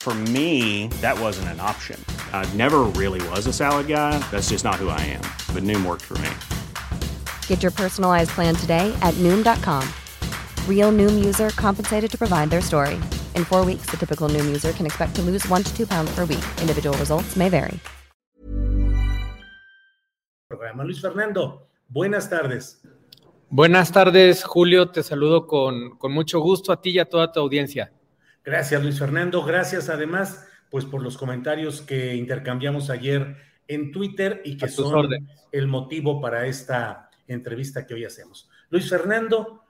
For me, that wasn't an option. I never really was a salad guy. That's just not who I am. But Noom worked for me. Get your personalized plan today at Noom.com. Real Noom user compensated to provide their story. In four weeks, the typical Noom user can expect to lose one to two pounds per week. Individual results may vary. Programa Luis Fernando, buenas tardes. Buenas tardes, Julio. Te saludo con, con mucho gusto a ti y a toda tu audiencia. Gracias, Luis Fernando. Gracias, además, pues por los comentarios que intercambiamos ayer en Twitter y que son órdenes. el motivo para esta entrevista que hoy hacemos. Luis Fernando,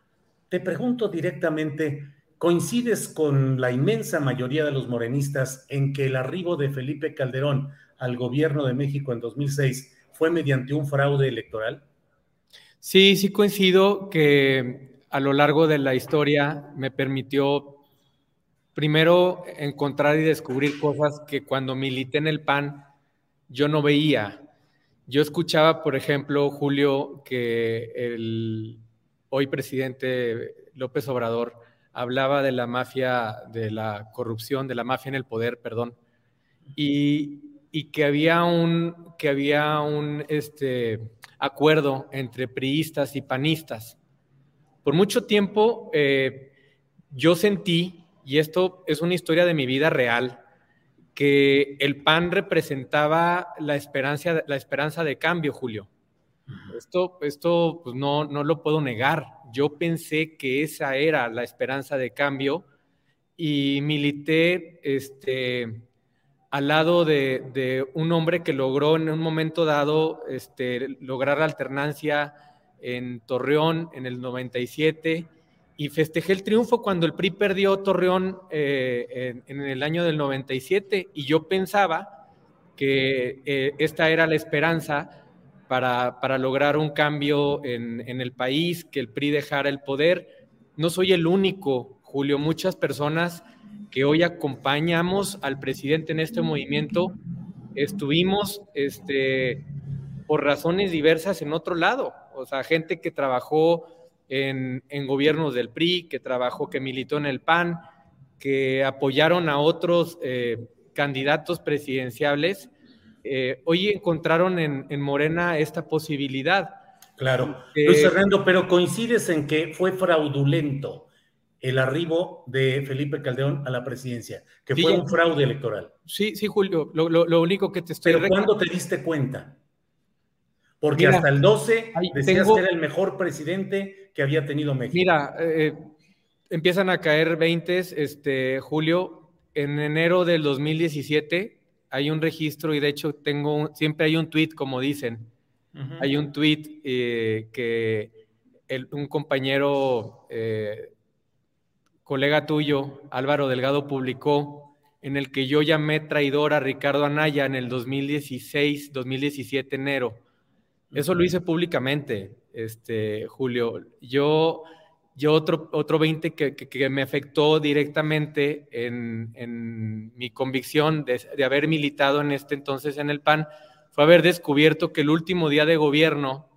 te pregunto directamente, ¿coincides con la inmensa mayoría de los morenistas en que el arribo de Felipe Calderón al gobierno de México en 2006 fue mediante un fraude electoral? Sí, sí coincido que a lo largo de la historia me permitió primero encontrar y descubrir cosas que cuando milité en el PAN yo no veía. Yo escuchaba, por ejemplo, Julio, que el hoy presidente López Obrador hablaba de la mafia, de la corrupción, de la mafia en el poder, perdón, y, que había un, que había un este, acuerdo entre priistas y panistas. Por mucho tiempo eh, yo sentí, y esto es una historia de mi vida real, que el PAN representaba la esperanza, la esperanza de cambio, Julio. Esto, esto pues no, no lo puedo negar. Yo pensé que esa era la esperanza de cambio y milité este, al lado de, de, un hombre que logró en un momento dado este, lograr la alternancia en Torreón en el 97 y festejé el triunfo cuando el PRI perdió Torreón eh, en, el año del 97 y yo pensaba que eh, esta era la esperanza para, para lograr un cambio en, en el país, que el PRI dejara el poder. No soy el único, Julio, muchas personas que hoy acompañamos al presidente en este movimiento, estuvimos este, por razones diversas en otro lado. O sea, gente que trabajó en, en, gobiernos del PRI, que trabajó, que militó en el PAN, que apoyaron a otros eh, candidatos presidenciales. Eh, hoy encontraron en, en, Morena esta posibilidad. Claro, eh, Luis Fernando, pero coincides en que fue fraudulento el arribo de Felipe Calderón a la presidencia, que sí, fue un fraude electoral. Sí, sí, Julio, lo, lo, lo único que te estoy... Pero ¿cuándo te diste cuenta? Porque mira, hasta el 12 decías tengo, que era el mejor presidente que había tenido México. Mira, eh, empiezan a caer 20, este, Julio, en enero del 2017 hay un registro y de hecho tengo, siempre hay un tweet, como dicen, uh -huh. hay un tweet eh, que el, un compañero... Eh, colega tuyo, Álvaro Delgado, publicó en el que yo llamé traidor a Ricardo Anaya en el 2016, 2017 enero. Eso lo hice públicamente, este, Julio. Yo, yo otro, otro 20 que, que, que me afectó directamente en, en mi convicción de, de, haber militado en este entonces en el PAN fue haber descubierto que el último día de gobierno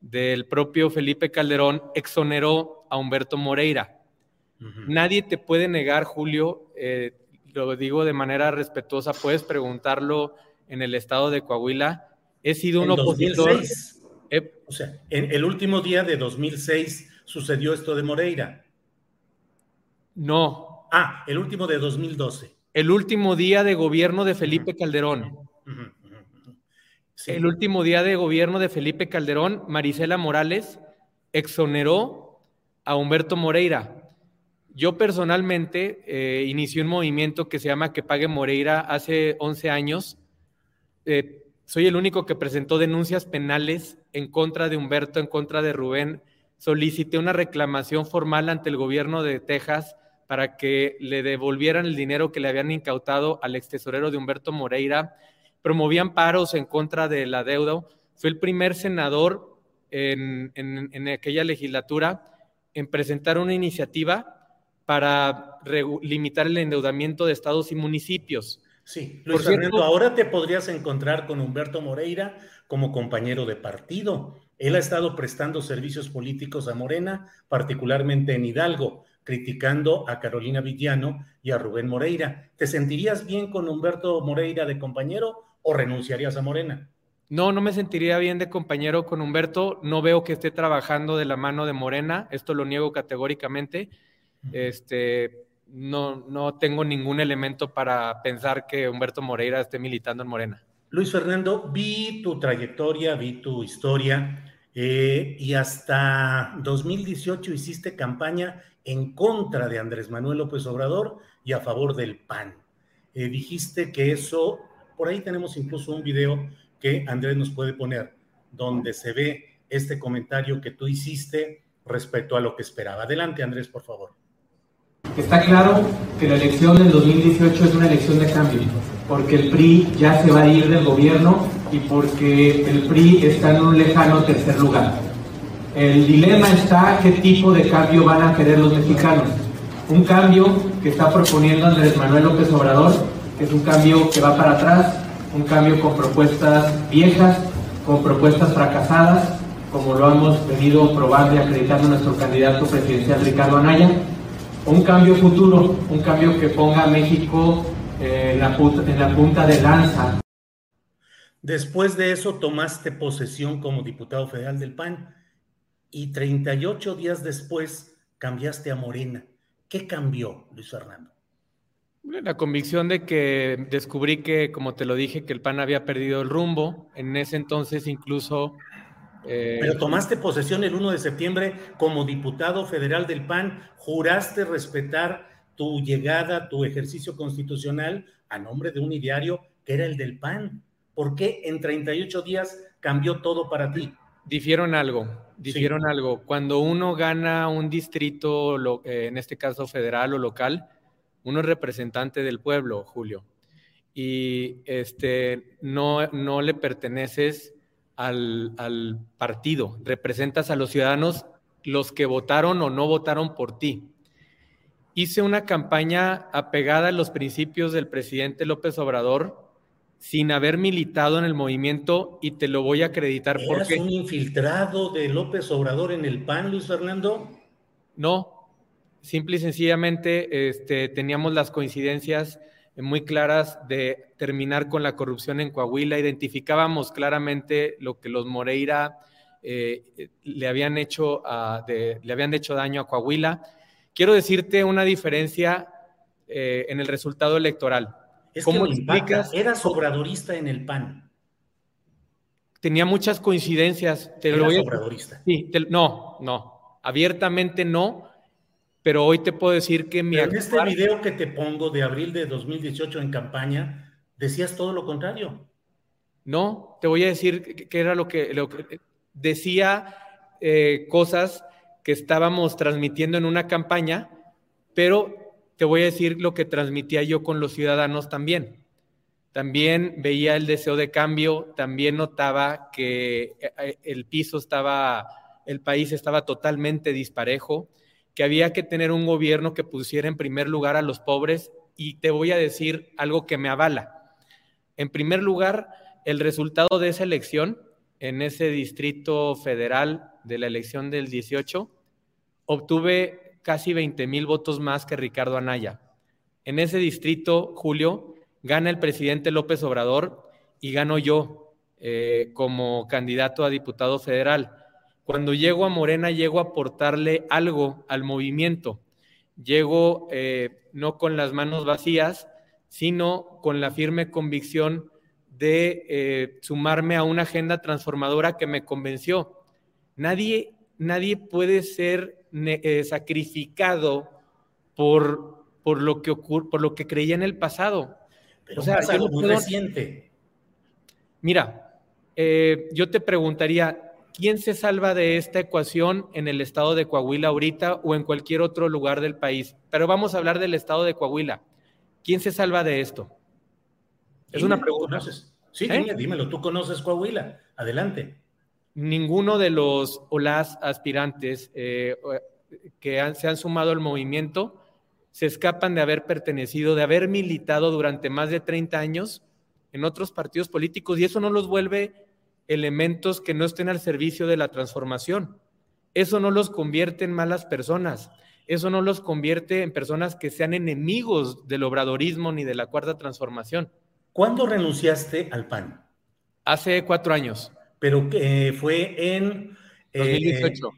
del propio Felipe Calderón exoneró a Humberto Moreira Uh -huh. Nadie te puede negar, Julio, eh, lo digo de manera respetuosa, puedes preguntarlo en el estado de Coahuila. He sido un opositor. 2006. Eh, o sea, en el último día de 2006 sucedió esto de Moreira. No. Ah, el último de 2012. El último día de gobierno de Felipe uh -huh. Calderón. Uh -huh. El último día de gobierno de Felipe Calderón, Marisela Morales exoneró a Humberto Moreira. Yo personalmente eh, inicié un movimiento que se llama Que Pague Moreira hace 11 años. Eh, soy el único que presentó denuncias penales en contra de Humberto, en contra de Rubén. Solicité una reclamación formal ante el gobierno de Texas para que le devolvieran el dinero que le habían incautado al ex tesorero de Humberto Moreira. Promovían paros en contra de la deuda. Fue el primer senador en, en aquella legislatura en presentar una iniciativa para limitar el endeudamiento de estados y municipios. Sí, Luis Fernando, ahora te podrías encontrar con Humberto Moreira como compañero de partido. Él ha estado prestando servicios políticos a Morena, particularmente en Hidalgo, criticando a Carolina Villano y a Rubén Moreira. ¿Te sentirías bien con Humberto Moreira de compañero o renunciarías a Morena? No, no me sentiría bien de compañero con Humberto. No veo que esté trabajando de la mano de Morena. Esto lo niego categóricamente. Este, no, no tengo ningún elemento para pensar que Humberto Moreira esté militando en Morena. Luis Fernando, vi tu trayectoria, vi tu historia eh, y hasta 2018 hiciste campaña en contra de Andrés Manuel López Obrador y a favor del PAN. Eh, dijiste que eso, por ahí tenemos incluso un video que Andrés nos puede poner, donde se ve este comentario que tú hiciste respecto a lo que esperaba. Adelante, Andrés, por favor. Está claro que la elección del 2018 es una elección de cambio, porque el PRI ya se va a ir del gobierno y porque el PRI está en un lejano tercer lugar. El dilema está qué tipo de cambio van a querer los mexicanos. Un cambio que está proponiendo Andrés Manuel López Obrador, que es un cambio que va para atrás, un cambio con propuestas viejas, con propuestas fracasadas, como lo hemos venido probando y acreditando nuestro candidato presidencial Ricardo Anaya, un cambio futuro, un cambio que ponga a México eh, en, la punta, en la punta de lanza. Después de eso tomaste posesión como diputado federal del PAN y 38 días después cambiaste a Morena. ¿Qué cambió, Luis Fernando? La convicción de que descubrí que, como te lo dije, que el PAN había perdido el rumbo. En ese entonces incluso eh, Pero tomaste posesión el 1 de septiembre como diputado federal del PAN, juraste respetar tu llegada, tu ejercicio constitucional a nombre de un ideario que era el del PAN. ¿Por qué en 38 días cambió todo para ti? Difieron algo, difieron algo. Cuando uno gana un distrito, eh, en este caso federal o local, uno es representante del pueblo, Julio, y este, no, no le perteneces al, partido, representas a los ciudadanos, los que votaron o no votaron por ti. Hice una campaña apegada a los principios del presidente López Obrador sin haber militado en el movimiento y te lo voy a acreditar ¿Eras porque... un infiltrado de López Obrador en el PAN, Luis Fernando? No, simple y sencillamente este, teníamos las coincidencias muy claras de terminar con la corrupción en Coahuila. Identificábamos claramente lo que los Moreira eh, le, habían hecho le habían hecho daño a Coahuila. Quiero decirte una diferencia eh, en el resultado electoral. ¿Cómo explicas? Era obradorista en el PAN. Tenía muchas coincidencias. Te lo obradorista? Sí, no, no. Abiertamente no, pero hoy te puedo decir que mi... en este video que te pongo de abril de 2018 en campaña, decías todo lo contrario. No, te voy a decir que era lo que, lo que decía eh, cosas que estábamos transmitiendo en una campaña, pero te voy a decir lo que transmitía yo con los ciudadanos también. También veía el deseo de cambio, también notaba que eh, el piso estaba, el país estaba totalmente disparejo que había que tener un gobierno que pusiera en primer lugar a los pobres y te voy a decir algo que me avala. En primer lugar, el resultado de esa elección en ese distrito federal de la elección del 18, obtuve casi 20 mil votos más que Ricardo Anaya. En ese distrito, Julio, gana el presidente López Obrador y gano yo eh, como candidato a diputado federal. Cuando llego a Morena, llego a aportarle algo al movimiento. Llego eh, no con las manos vacías, sino con la firme convicción de eh, sumarme a una agenda transformadora que me convenció. Nadie, nadie puede ser eh, sacrificado por, por, lo que por lo que creía en el pasado. Pero o sea, yo muy reciente. Mira, eh, yo te preguntaría, ¿quién se salva de esta ecuación en el estado de Coahuila ahorita o en cualquier otro lugar del país? Pero vamos a hablar del estado de Coahuila. ¿Quién se salva de esto? Es una pregunta. Sí, ¿Eh? dímelo, tú conoces Coahuila. Adelante. Ninguno de los o las aspirantes eh, que se han sumado al movimiento se escapan de haber pertenecido, de haber militado durante más de 30 años en otros partidos políticos y eso no los vuelve elementos que no estén al servicio de la transformación. Eso no los convierte en malas personas. Eso no los convierte en personas que sean enemigos del obradorismo ni de la cuarta transformación. ¿Cuándo renunciaste al PAN? Hace cuatro años. Pero que fue en... 2018. Eh,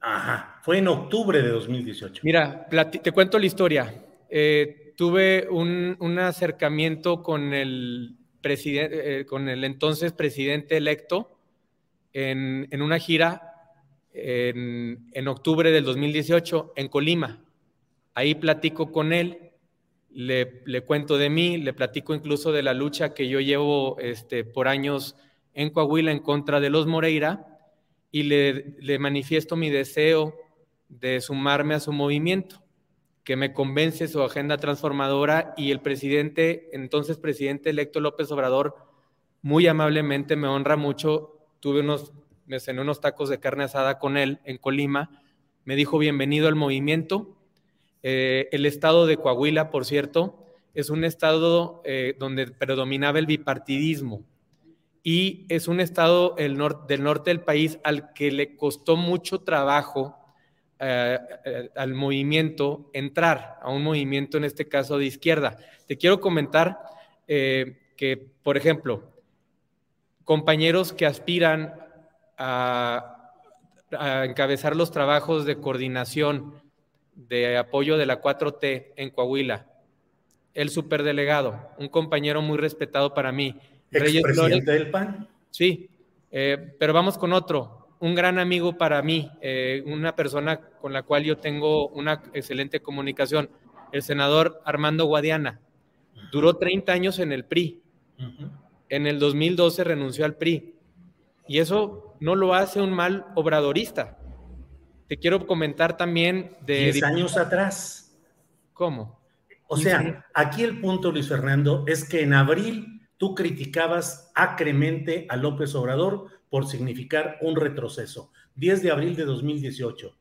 ajá, fue en octubre de 2018. Mira, te cuento la historia. Eh, tuve un, acercamiento con el, presidente, eh, con el entonces presidente electo en, una gira en, en octubre del 2018 en Colima. Ahí platico con él le, cuento de mí, le platico incluso de la lucha que yo llevo este, por años en Coahuila en contra de los Moreira y le, le manifiesto mi deseo de sumarme a su movimiento, que me convence su agenda transformadora y el presidente, entonces presidente electo López Obrador, muy amablemente me honra mucho. Tuve unos, me cené unos tacos de carne asada con él en Colima, me dijo bienvenido al movimiento, eh, el estado de Coahuila, por cierto, es un estado eh, donde predominaba el bipartidismo y es un estado del norte del país al que le costó mucho trabajo eh, al movimiento entrar, a un movimiento en este caso de izquierda. Te quiero comentar que, por ejemplo, compañeros que aspiran a encabezar los trabajos de coordinación de apoyo de la 4T en Coahuila, el superdelegado, un compañero muy respetado para mí. ¿Expresidente del PAN? Sí, eh, pero vamos con otro, un gran amigo para mí, eh, una persona con la cual yo tengo una excelente comunicación, el senador Armando Guadiana. Duró 30 años en el PRI. En el 2012 renunció al PRI. Y eso no lo hace un mal obradorista. Te quiero comentar también de... Diez años atrás. ¿Cómo? O sea, aquí el punto, Luis Fernando, es que en abril tú criticabas acremente a López Obrador por significar un retroceso. 10 de abril de 2018.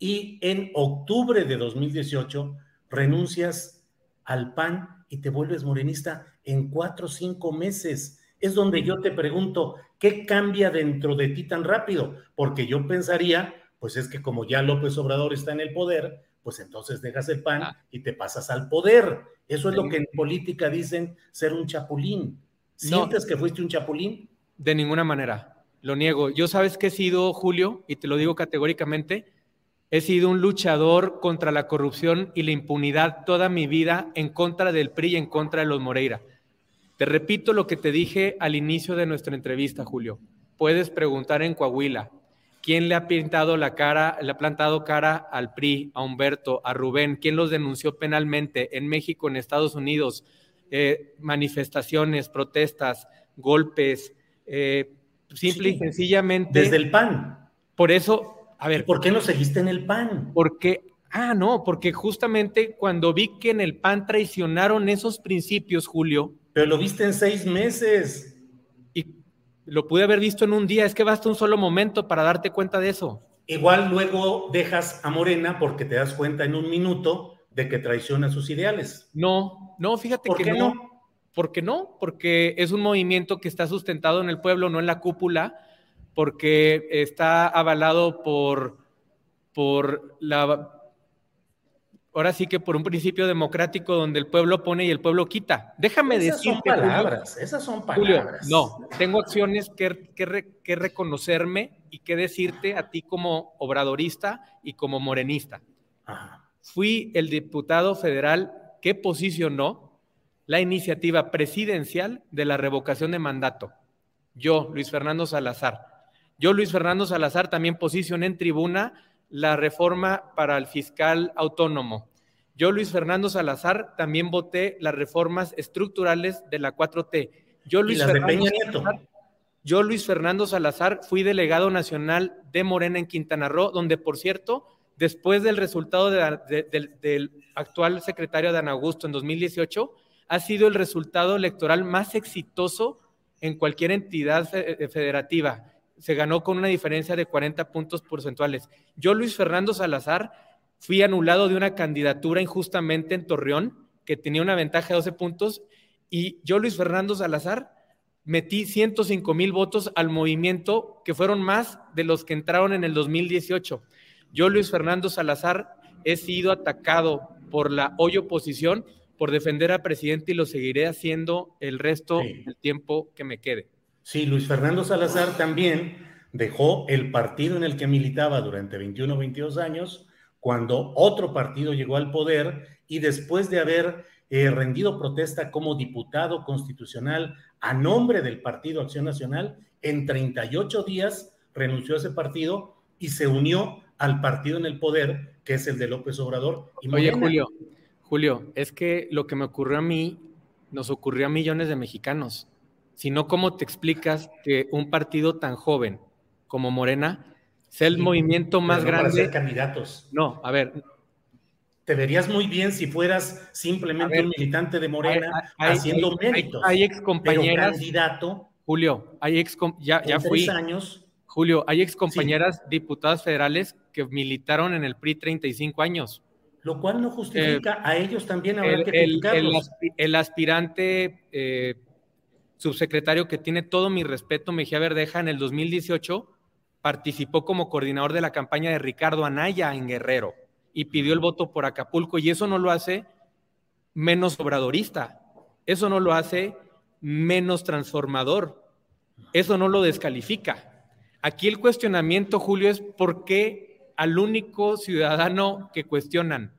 Y en octubre de 2018 renuncias al PAN y te vuelves morenista en cuatro o cinco meses. Es donde yo te pregunto, ¿qué cambia dentro de ti tan rápido? Porque yo pensaría pues es que como ya López Obrador está en el poder, pues entonces dejas el PAN ah. y te pasas al poder. Eso es lo que en política dicen ser un chapulín. ¿Sientes que fuiste un chapulín? De ninguna manera, lo niego. Yo sabes que he sido, Julio, y te lo digo categóricamente, he sido un luchador contra la corrupción y la impunidad toda mi vida en contra del PRI y en contra de los Moreira. Te repito lo que te dije al inicio de nuestra entrevista, Julio. Puedes preguntar en Coahuila, ¿Quién le ha pintado la cara, le ha plantado cara al PRI, a Humberto, a Rubén? ¿Quién los denunció penalmente en México, en Estados Unidos? Eh, manifestaciones, protestas, golpes, eh, simple y sencillamente. Desde el PAN. Por eso, a ver. ¿Por qué no seguiste en el PAN? Porque, ah, no, porque justamente cuando vi que en el PAN traicionaron esos principios, Julio. Pero lo viste en seis meses lo pude haber visto en un día, es que basta un solo momento para darte cuenta de eso. Igual luego dejas a Morena porque te das cuenta en un minuto de que traiciona sus ideales. No, no, fíjate que no. no. ¿Por qué no? Porque es un movimiento que está sustentado en el pueblo, no en la cúpula, porque está avalado por, por la ahora sí que por un principio democrático donde el pueblo pone y el pueblo quita. Déjame esas Son palabras, esas son palabras. no, tengo acciones que, que, reconocerme y que decirte a ti como obradorista y como morenista. Fui el diputado federal que posicionó la iniciativa presidencial de la revocación de mandato. Yo, Luis Fernando Salazar. Yo, Luis Fernando Salazar, también posicioné en tribuna la reforma para el fiscal autónomo. Yo, Luis Fernando Salazar, también voté las reformas estructurales de la 4T. Yo, Luis, Fernando, Salazar, yo, Luis Fernando Salazar, fui delegado nacional de Morena en Quintana Roo, donde, por cierto, después del resultado del actual secretario Dan Augusto en 2018, ha sido el resultado electoral más exitoso en cualquier entidad eh, federativa. Se ganó con una diferencia de 40 puntos porcentuales. Yo, Luis Fernando Salazar, fui anulado de una candidatura injustamente en Torreón, que tenía una ventaja de 12 puntos, y yo, Luis Fernando Salazar, metí 105 mil votos al movimiento, que fueron más de los que entraron en el 2018. Yo, Luis Fernando Salazar, he sido atacado por la hoy oposición por defender al presidente y lo seguiré haciendo el resto del tiempo que me quede. Sí, Luis Fernando Salazar también dejó el partido en el que militaba durante 21 o 22 años cuando otro partido llegó al poder y después de haber eh, rendido protesta como diputado constitucional a nombre del Partido Acción Nacional, en 38 días renunció a ese partido y se unió al partido en el poder, que es el de López Obrador. Y Oye, Julio, Julio, es que lo que me ocurrió a mí, nos ocurrió a millones de mexicanos. Si no, ¿cómo te explicas que un partido tan joven como Morena sea el movimiento más grande? Para ser candidatos. No, a ver. Te verías muy bien si fueras simplemente un militante de Morena haciendo méritos. Hay, ex compañeras. candidato. Julio, hay ex ya, ya fui. años Julio, hay excompañeras diputadas federales que militaron en el PRI 35 años. Lo cual no justifica, eh, a ellos también habrá el, que el, el, aspirante eh, subsecretario que tiene todo mi respeto, Mejía Verdeja, en el 2018 participó como coordinador de la campaña de Ricardo Anaya en Guerrero y pidió el voto por Acapulco y eso no lo hace menos obradorista, eso no lo hace menos transformador, eso no lo descalifica. Aquí el cuestionamiento, Julio, es por qué al único ciudadano que cuestionan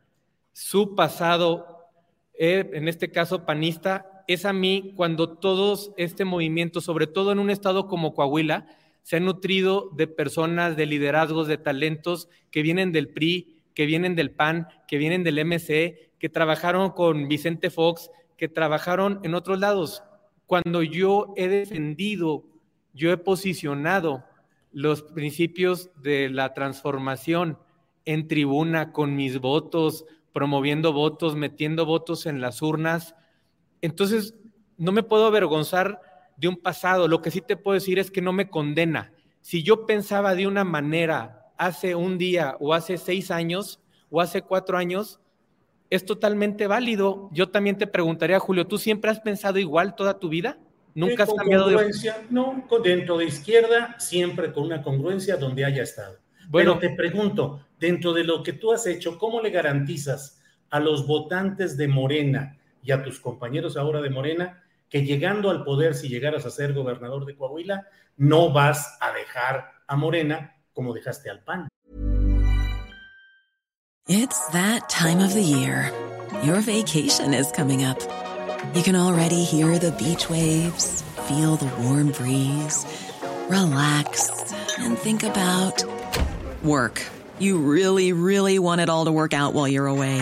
su pasado, eh, en este caso panista, es a mí cuando todos este movimiento, sobre todo en un estado como Coahuila, se ha nutrido de personas, de liderazgos, de talentos que vienen del PRI, que vienen del PAN, que vienen del MC, que trabajaron con Vicente Fox, que trabajaron en otros lados. Cuando yo he defendido, yo he posicionado los principios de la transformación en tribuna con mis votos, promoviendo votos, metiendo votos en las urnas. Entonces, no me puedo avergonzar de un pasado. Lo que sí te puedo decir es que no me condena. Si yo pensaba de una manera hace un día o hace seis años o hace cuatro años, es totalmente válido. Yo también te preguntaría, Julio, ¿tú siempre has pensado igual toda tu vida? Nunca has cambiado de No, dentro de izquierda, siempre con una congruencia donde haya estado. Bueno, Pero te pregunto, dentro de lo que tú has hecho, ¿cómo le garantizas a los votantes de Morena y a tus compañeros ahora de Morena que llegando al poder, si llegaras a ser gobernador de Coahuila, no vas a dejar a Morena como dejaste al PAN? It's that time of the year. Your vacation is coming up. You can already hear the beach waves, feel the warm breeze, relax, and think about work. You really, really want it all to work out while you're away.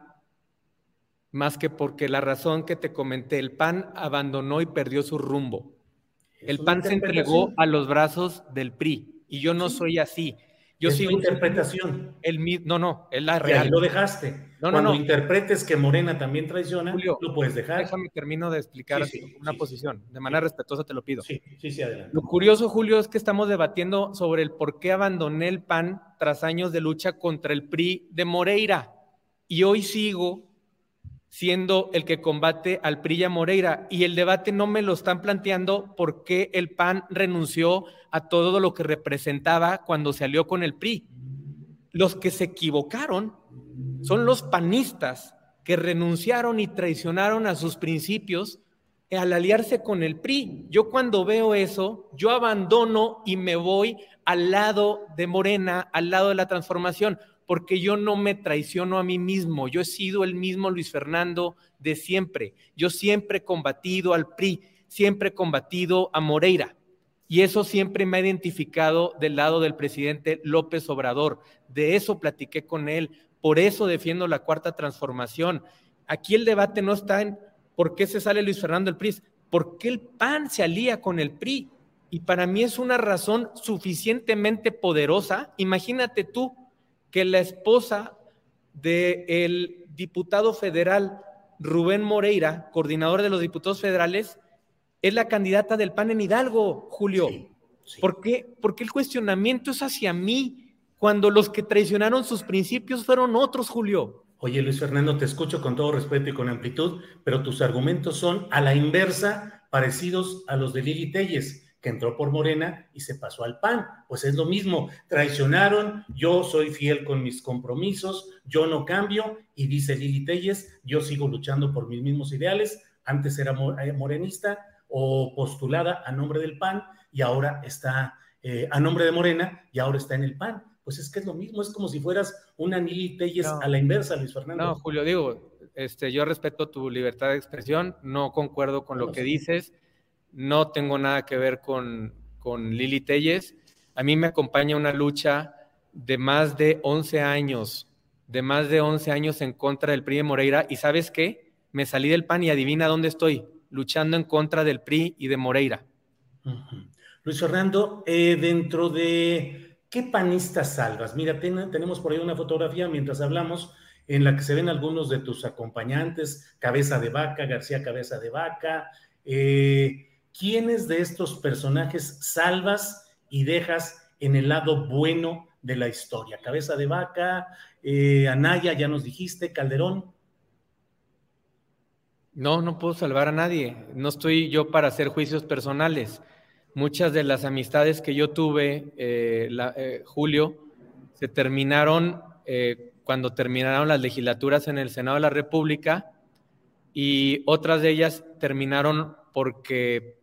más que porque la razón que te comenté, el PAN abandonó y perdió su rumbo. El PAN se entregó a los brazos del PRI y yo no soy así. Yo es sigo interpretación. El, no, no, es la real. lo dejaste. No, Cuando interpretes que Morena también traiciona, Julio, lo puedes dejar. Déjame termino de explicar una posición. De manera respetuosa te lo pido. Sí, sí, sí, adelante. Lo curioso, Julio, es que estamos debatiendo sobre el por qué abandoné el PAN tras años de lucha contra el PRI de Moreira. Y hoy sigo siendo el que combate al PRI y a Moreira. Y el debate no me lo están planteando por qué el PAN renunció a todo lo que representaba cuando se alió con el PRI. Los que se equivocaron son los panistas que renunciaron y traicionaron a sus principios al aliarse con el PRI. Yo cuando veo eso, yo abandono y me voy al lado de Morena, al lado de la transformación, porque yo no me traiciono a mí mismo. Yo he sido el mismo Luis Fernando de siempre. Yo siempre he combatido al PRI, siempre he combatido a Moreira. Y eso siempre me ha identificado del lado del presidente López Obrador. De eso platiqué con él. Por eso defiendo la cuarta transformación. Aquí el debate no está en por qué se sale Luis Fernando del PRI, por qué el PAN se alía con el PRI. Y para mí es una razón suficientemente poderosa. Imagínate tú que la esposa del diputado federal Rubén Moreira, coordinador de los diputados federales, es la candidata del PAN en Hidalgo, Julio. ¿Por qué? Porque el cuestionamiento es hacia mí, cuando los que traicionaron sus principios fueron otros, Julio. Oye, Luis Fernando, te escucho con todo respeto y con amplitud, pero tus argumentos son a la inversa, parecidos a los de Lili Telles, que entró por Morena y se pasó al PAN. Pues es lo mismo, traicionaron, yo soy fiel con mis compromisos, yo no cambio, y dice Lili Telles, yo sigo luchando por mis mismos ideales, antes era eh, morenista, o postulada a nombre del PAN y ahora está eh, a nombre de Morena y ahora está en el PAN. Pues es que es lo mismo, es como si fueras una Nili Telles a la inversa, Luis Fernando. No, Julio, digo, este, yo respeto tu libertad de expresión, no concuerdo con lo que dices, no tengo nada que ver con, con Lili Telles. A mí me acompaña una lucha de más de 11 años, de más de 11 años en contra del PRI de Moreira. ¿Y sabes qué? Me salí del PAN y adivina dónde estoy luchando en contra del PRI y de Moreira. Luis Fernando, eh, dentro de qué panistas salvas, mira, tenemos por ahí una fotografía mientras hablamos en la que se ven algunos de tus acompañantes, Cabeza de Vaca, García Cabeza de Vaca. Eh, ¿Quiénes de estos personajes salvas y dejas en el lado bueno de la historia? Cabeza de Vaca, eh, Anaya, ya nos dijiste, Calderón. No, no puedo salvar a nadie. No estoy yo para hacer juicios personales. Muchas de las amistades que yo tuve, eh, eh, Julio, se terminaron cuando terminaron las legislaturas en el Senado de la República y otras de ellas terminaron porque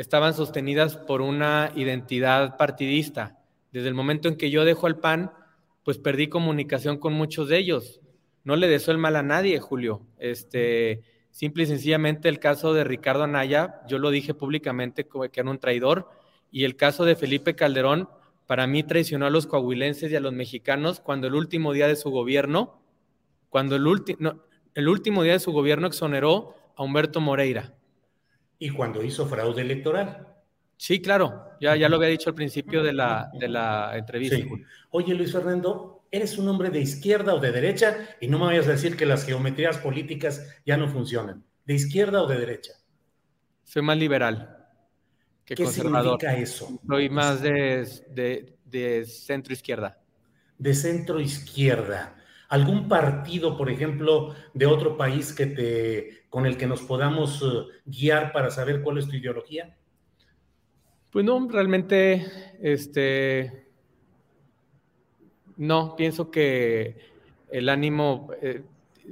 estaban sostenidas por una identidad partidista. Desde el momento en que yo dejo el PAN, pues perdí comunicación con muchos de ellos. No le deseo el mal a nadie, Julio. Este, Simple y sencillamente el caso de Ricardo Anaya, yo lo dije públicamente que era un traidor, y el caso de Felipe Calderón, para mí traicionó a los coahuilenses y a los mexicanos cuando el último día de su gobierno, cuando el, el último día de su gobierno exoneró a Humberto Moreira. Y cuando hizo fraude electoral. Sí, claro, ya, ya lo había dicho al principio de la, de la entrevista. Oye, Luis Fernando, ¿eres un hombre de izquierda o de derecha? Y no me vayas a decir que las geometrías políticas ya no funcionan. ¿De izquierda o de derecha? Soy más liberal que ¿Qué significa eso? Soy más de, de centro izquierda. De centro izquierda. ¿Algún partido, por ejemplo, de otro país que te, con el que nos podamos eh, guiar para saber cuál es tu ideología? Pues no, realmente, este, no, pienso que el ánimo eh,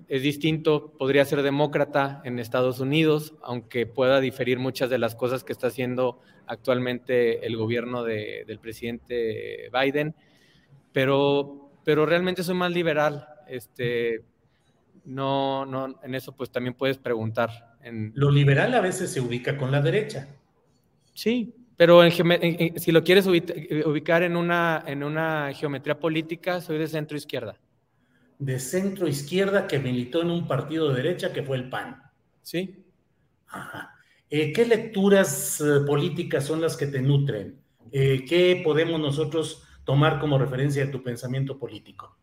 es distinto, podría ser demócrata en Estados Unidos, aunque pueda diferir muchas de las cosas que está haciendo actualmente el gobierno del presidente Biden, pero, pero realmente soy más liberal. Este, no, no, en eso pues también puedes preguntar. En... Lo liberal a veces se ubica con la derecha. Sí, pero si lo quieres ubicar en una, en una geometría política, soy de centro izquierda. De centro izquierda que militó en un partido de derecha que fue el PAN. Sí. Ajá. Eh, ¿Qué lecturas eh, políticas son las que te nutren? Eh, ¿Qué podemos nosotros tomar como referencia de tu pensamiento político?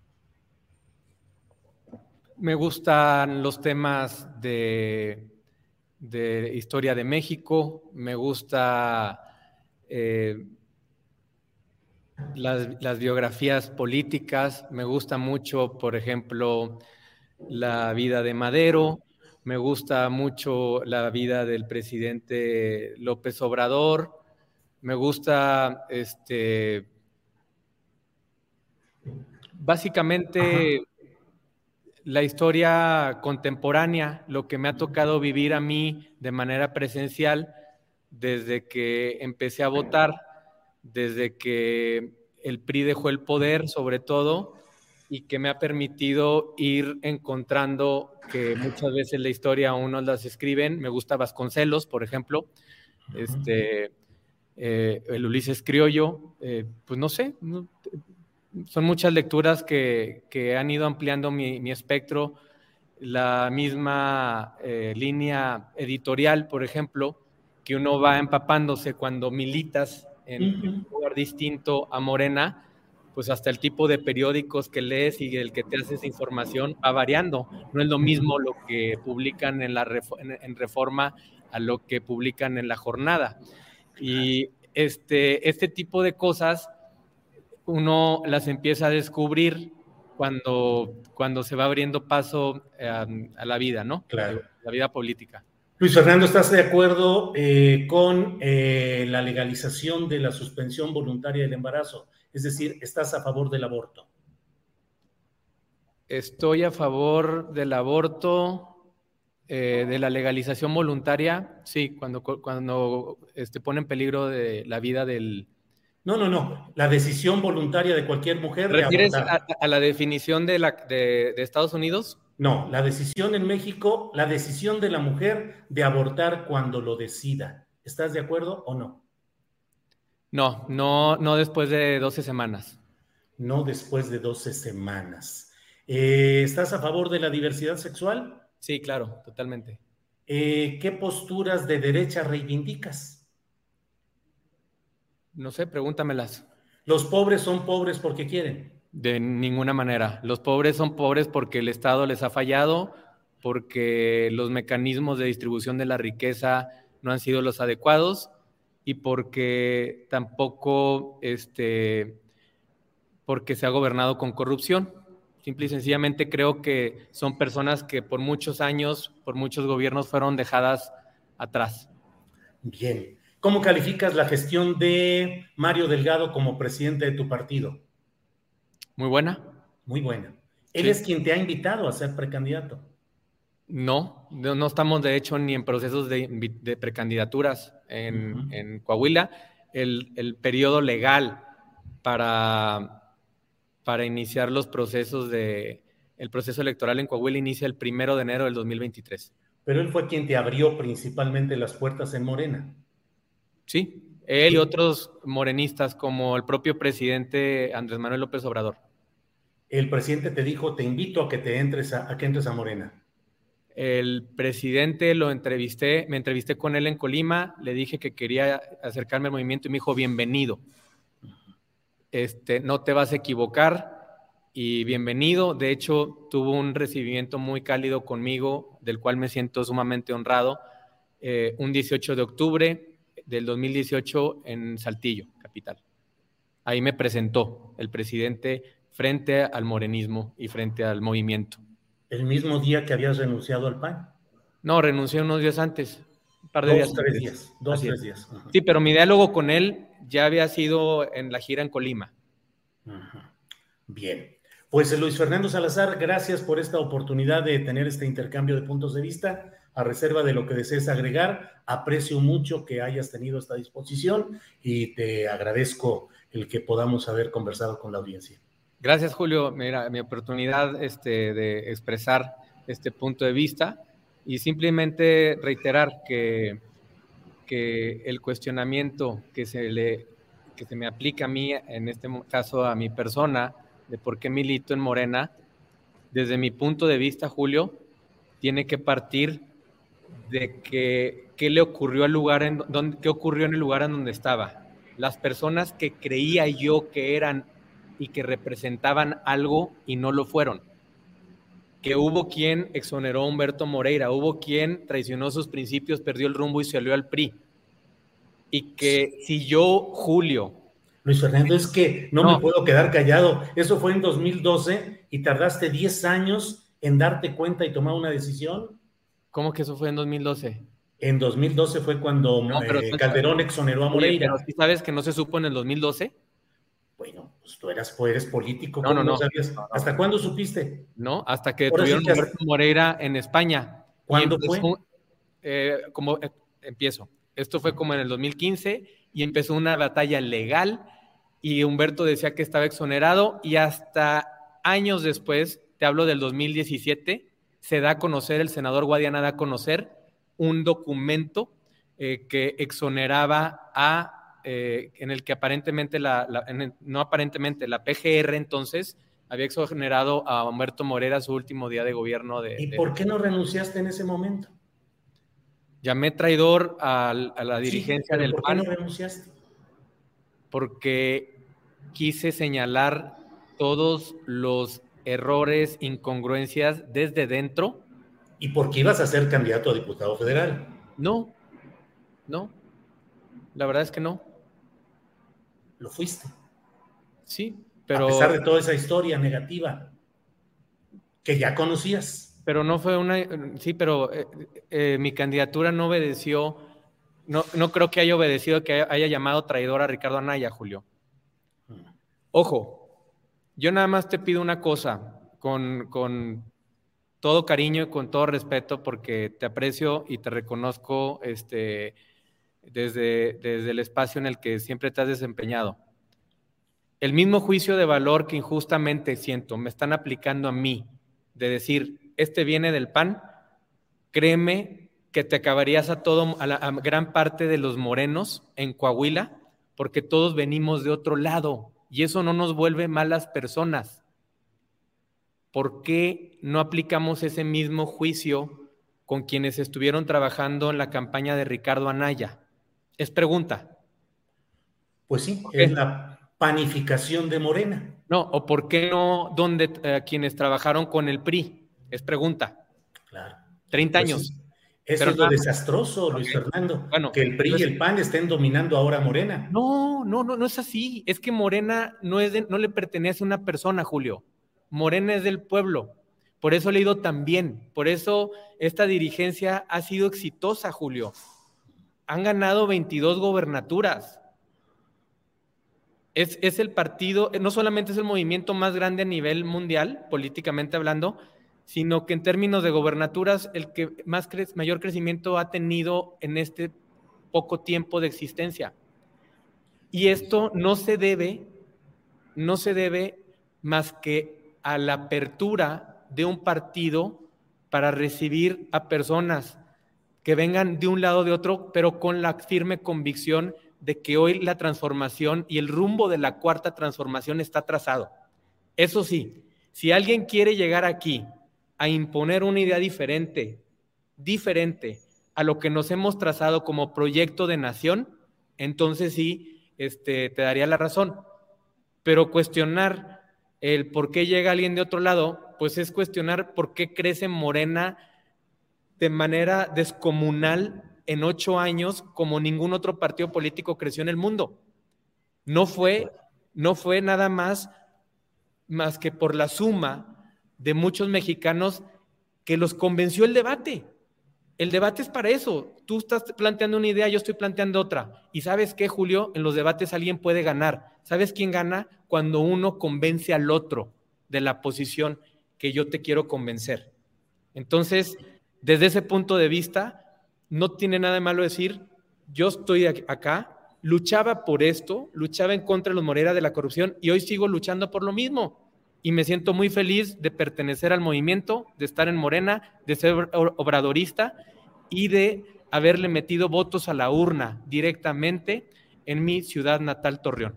Me gustan los temas de, historia de México, me gusta eh, las, biografías políticas, me gusta mucho, por ejemplo, la vida de Madero, me gusta mucho la vida del presidente López Obrador, me gusta este básicamente la historia contemporánea, lo que me ha tocado vivir a mí de manera presencial desde que empecé a votar, desde que el PRI dejó el poder, sobre todo, y que me ha permitido ir encontrando que muchas veces la historia aún no las escriben. Me gusta Vasconcelos, por ejemplo, este, eh, el Ulises Criollo, eh, pues no sé, son muchas lecturas que, han ido ampliando mi, espectro. La misma eh, línea editorial, por ejemplo, que uno va empapándose cuando militas en un lugar distinto a Morena, pues hasta el tipo de periódicos que lees y el que te hace esa información va variando. No es lo mismo lo que publican en, la en Reforma a lo que publican en la jornada. Y este, este tipo de cosas uno las empieza a descubrir cuando, cuando se va abriendo paso eh, a, la vida, ¿no? Claro. La vida política. Luis Fernando, ¿estás de acuerdo eh, con eh, la legalización de la suspensión voluntaria del embarazo? Es decir, ¿estás a favor del aborto? Estoy a favor del aborto, de la legalización voluntaria, sí, cuando, cuando este, pone en peligro de la vida del, no, no, no. La decisión voluntaria de cualquier mujer. ¿Refieres a, la definición de, la, de, Estados Unidos? No, la decisión en México, la decisión de la mujer de abortar cuando lo decida. ¿Estás de acuerdo o no? No, no, no después de 12 semanas. No después de 12 semanas. Eh, ¿Estás a favor de la diversidad sexual? Sí, claro, totalmente. Eh, ¿Qué posturas de derecha reivindicas? No sé, pregúntamelas. ¿Los pobres son pobres porque quieren? De ninguna manera. Los pobres son pobres porque el Estado les ha fallado, porque los mecanismos de distribución de la riqueza no han sido los adecuados y porque tampoco este, porque se ha gobernado con corrupción. Simple y sencillamente creo que son personas que por muchos años, por muchos gobiernos fueron dejadas atrás. Bien. ¿Cómo calificas la gestión de Mario Delgado como presidente de tu partido? Muy buena. Muy buena. Él es quien te ha invitado a ser precandidato. No, no, estamos de hecho ni en procesos de, precandidaturas en, Coahuila. El, periodo legal para, para iniciar los procesos de, el proceso electoral en Coahuila inicia el primero de enero del 2023. Pero él fue quien te abrió principalmente las puertas en Morena. Sí, él y otros morenistas como el propio presidente Andrés Manuel López Obrador. El presidente te dijo, te invito a que te entres a, que entres a Morena. El presidente lo entrevisté, me entrevisté con él en Colima, le dije que quería acercarme al movimiento y me dijo, bienvenido. Este, no te vas a equivocar y bienvenido. De hecho, tuvo un recibimiento muy cálido conmigo, del cual me siento sumamente honrado. Eh, un 18 de octubre, del 2018 en Saltillo, capital. Ahí me presentó el presidente frente al morenismo y frente al movimiento. ¿El mismo día que habías renunciado al PAN? No, renuncié unos días antes, un par de dos, días. Tres días. Dos, tres días. Sí, pero mi diálogo con él ya había sido en la gira en Colima. Bien. Pues Luis Fernando Salazar, gracias por esta oportunidad de tener este intercambio de puntos de vista a reserva de lo que desees agregar. Aprecio mucho que hayas tenido esta disposición y te agradezco el que podamos haber conversado con la audiencia. Gracias, Julio. Mira, mi oportunidad este, de expresar este punto de vista y simplemente reiterar que, que el cuestionamiento que se, le, que se me aplica a mí, en este caso a mi persona, de por qué milito en Morena, desde mi punto de vista, Julio, tiene que partir de que, qué le ocurrió al lugar en donde, qué ocurrió en el lugar en donde estaba. Las personas que creía yo que eran y que representaban algo y no lo fueron. Que hubo quien exoneró a Humberto Moreira, hubo quien traicionó sus principios, perdió el rumbo y salió al PRI. Y que si yo, Julio, Luis Fernando, es que no, me puedo quedar callado. Eso fue en 2012 y tardaste 10 años en darte cuenta y tomar una decisión. ¿Cómo que eso fue en 2012? En 2012 fue cuando eh, Calderón exoneró a Moreira. Pero sabes que no se supo en el 2012? Bueno, pues tú eras, eres político. No, no, no, ¿Hasta cuándo supiste? No, hasta que tuvieron a Moreira en España. ¿Cuándo fue? Eh, como eh, empiezo. Esto fue como en el 2015 y empezó una batalla legal y Humberto decía que estaba exonerado y hasta años después, te hablo del 2017, se da a conocer, el senador Guadiana da a conocer un documento eh, que exoneraba a, eh, en el que aparentemente, la, no aparentemente, la PGR entonces había exonerado a Humberto Morera su último día de gobierno de... ¿Y por qué no renunciaste en ese momento? Llamé traidor a, la dirigencia del ¿por PAN. ¿Por qué no renunciaste? Porque quise señalar todos los errores, incongruencias desde dentro. ¿Y por qué ibas a ser candidato a diputado federal? No, no. La verdad es que no. Lo fuiste. Sí, pero. A pesar de toda esa historia negativa que ya conocías. Pero no fue una. Sí, pero eh, eh, mi candidatura no obedeció. No, no creo que haya obedecido que haya llamado traidor a Ricardo Anaya, Julio. Ojo, yo nada más te pido una cosa, con, todo cariño y con todo respeto, porque te aprecio y te reconozco este, desde, desde el espacio en el que siempre te has desempeñado. El mismo juicio de valor que injustamente siento, me están aplicando a mí, de decir, este viene del pan, créeme que te acabarías a todo, la, a gran parte de los morenos en Coahuila, porque todos venimos de otro lado y eso no nos vuelve malas personas. ¿Por qué no aplicamos ese mismo juicio con quienes estuvieron trabajando en la campaña de Ricardo Anaya? Es pregunta. Pues sí, es la panificación de Morena. No, o por qué no donde eh, quienes trabajaron con el PRI? Es pregunta. Claro. 30 pues años. Eso es lo desastroso, Luis Fernando. Bueno, que el PRI y el PAN estén dominando ahora Morena. No, no, no, no es así. Es que Morena no, es no le pertenece a una persona, Julio. Morena es del pueblo. Por eso le he ido tan bien. Por eso esta dirigencia ha sido exitosa, Julio. Han ganado 22 gobernaturas. Es, es el partido, no solamente es el movimiento más grande a nivel mundial, políticamente hablando, sino que en términos de gobernaturas, el que más mayor crecimiento ha tenido en este poco tiempo de existencia. Y esto no se debe, no se debe más que a la apertura de un partido para recibir a personas que vengan de un lado o de otro, pero con la firme convicción de que hoy la transformación y el rumbo de la cuarta transformación está trazado. Eso sí, si alguien quiere llegar aquí a imponer una idea diferente, diferente a lo que nos hemos trazado como proyecto de nación, entonces sí, este, te daría la razón. Pero cuestionar el por qué llega alguien de otro lado, pues es cuestionar por qué crece Morena de manera descomunal en ocho años como ningún otro partido político creció en el mundo. No fue, no fue nada más más que por la suma de muchos mexicanos que los convenció el debate. El debate es para eso. Tú estás planteando una idea, yo estoy planteando otra. Y sabes qué, Julio, en los debates alguien puede ganar. ¿Sabes quién gana? Cuando uno convence al otro de la posición que yo te quiero convencer. Entonces, desde ese punto de vista, no tiene nada de malo decir, yo estoy acá, luchaba por esto, luchaba en contra de los Morera de la corrupción y hoy sigo luchando por lo mismo y me siento muy feliz de pertenecer al movimiento, de estar en Morena, de ser obradorista y de haberle metido votos a la urna directamente en mi ciudad natal, Torreón.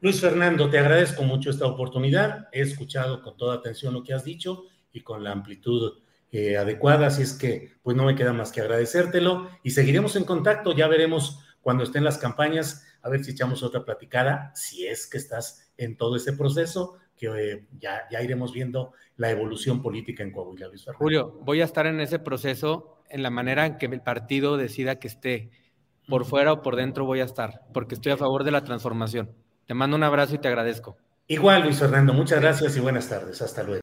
Luis Fernando, te agradezco mucho esta oportunidad. He escuchado con toda atención lo que has dicho y con la amplitud eh, adecuada, así es que pues no me queda más que agradecértelo y seguiremos en contacto. Ya veremos cuando estén las campañas, a ver si echamos otra platicada, si es que estás en todo ese proceso que eh, ya, ya iremos viendo la evolución política en Coahuila, Luis Julio, voy a estar en ese proceso en la manera en que el partido decida que esté. Por fuera o por dentro voy a estar, porque estoy a favor de la transformación. Te mando un abrazo y te agradezco. Igual, Luis Fernando, muchas gracias y buenas tardes. Hasta luego.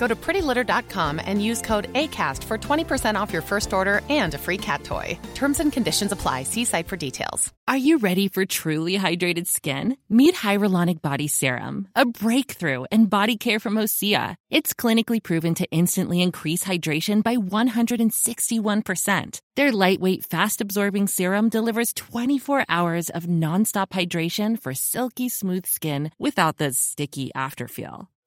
Go to prettylitter.com and use code ACAST for 20% off your first order and a free cat toy. Terms and conditions apply. See site for details. Are you ready for truly hydrated skin? Meet Hyaluronic Body Serum, a breakthrough in body care from Osea. It's clinically proven to instantly increase hydration by 161%. Their lightweight, fast absorbing serum delivers 24 hours of nonstop hydration for silky smooth skin without the sticky afterfeel.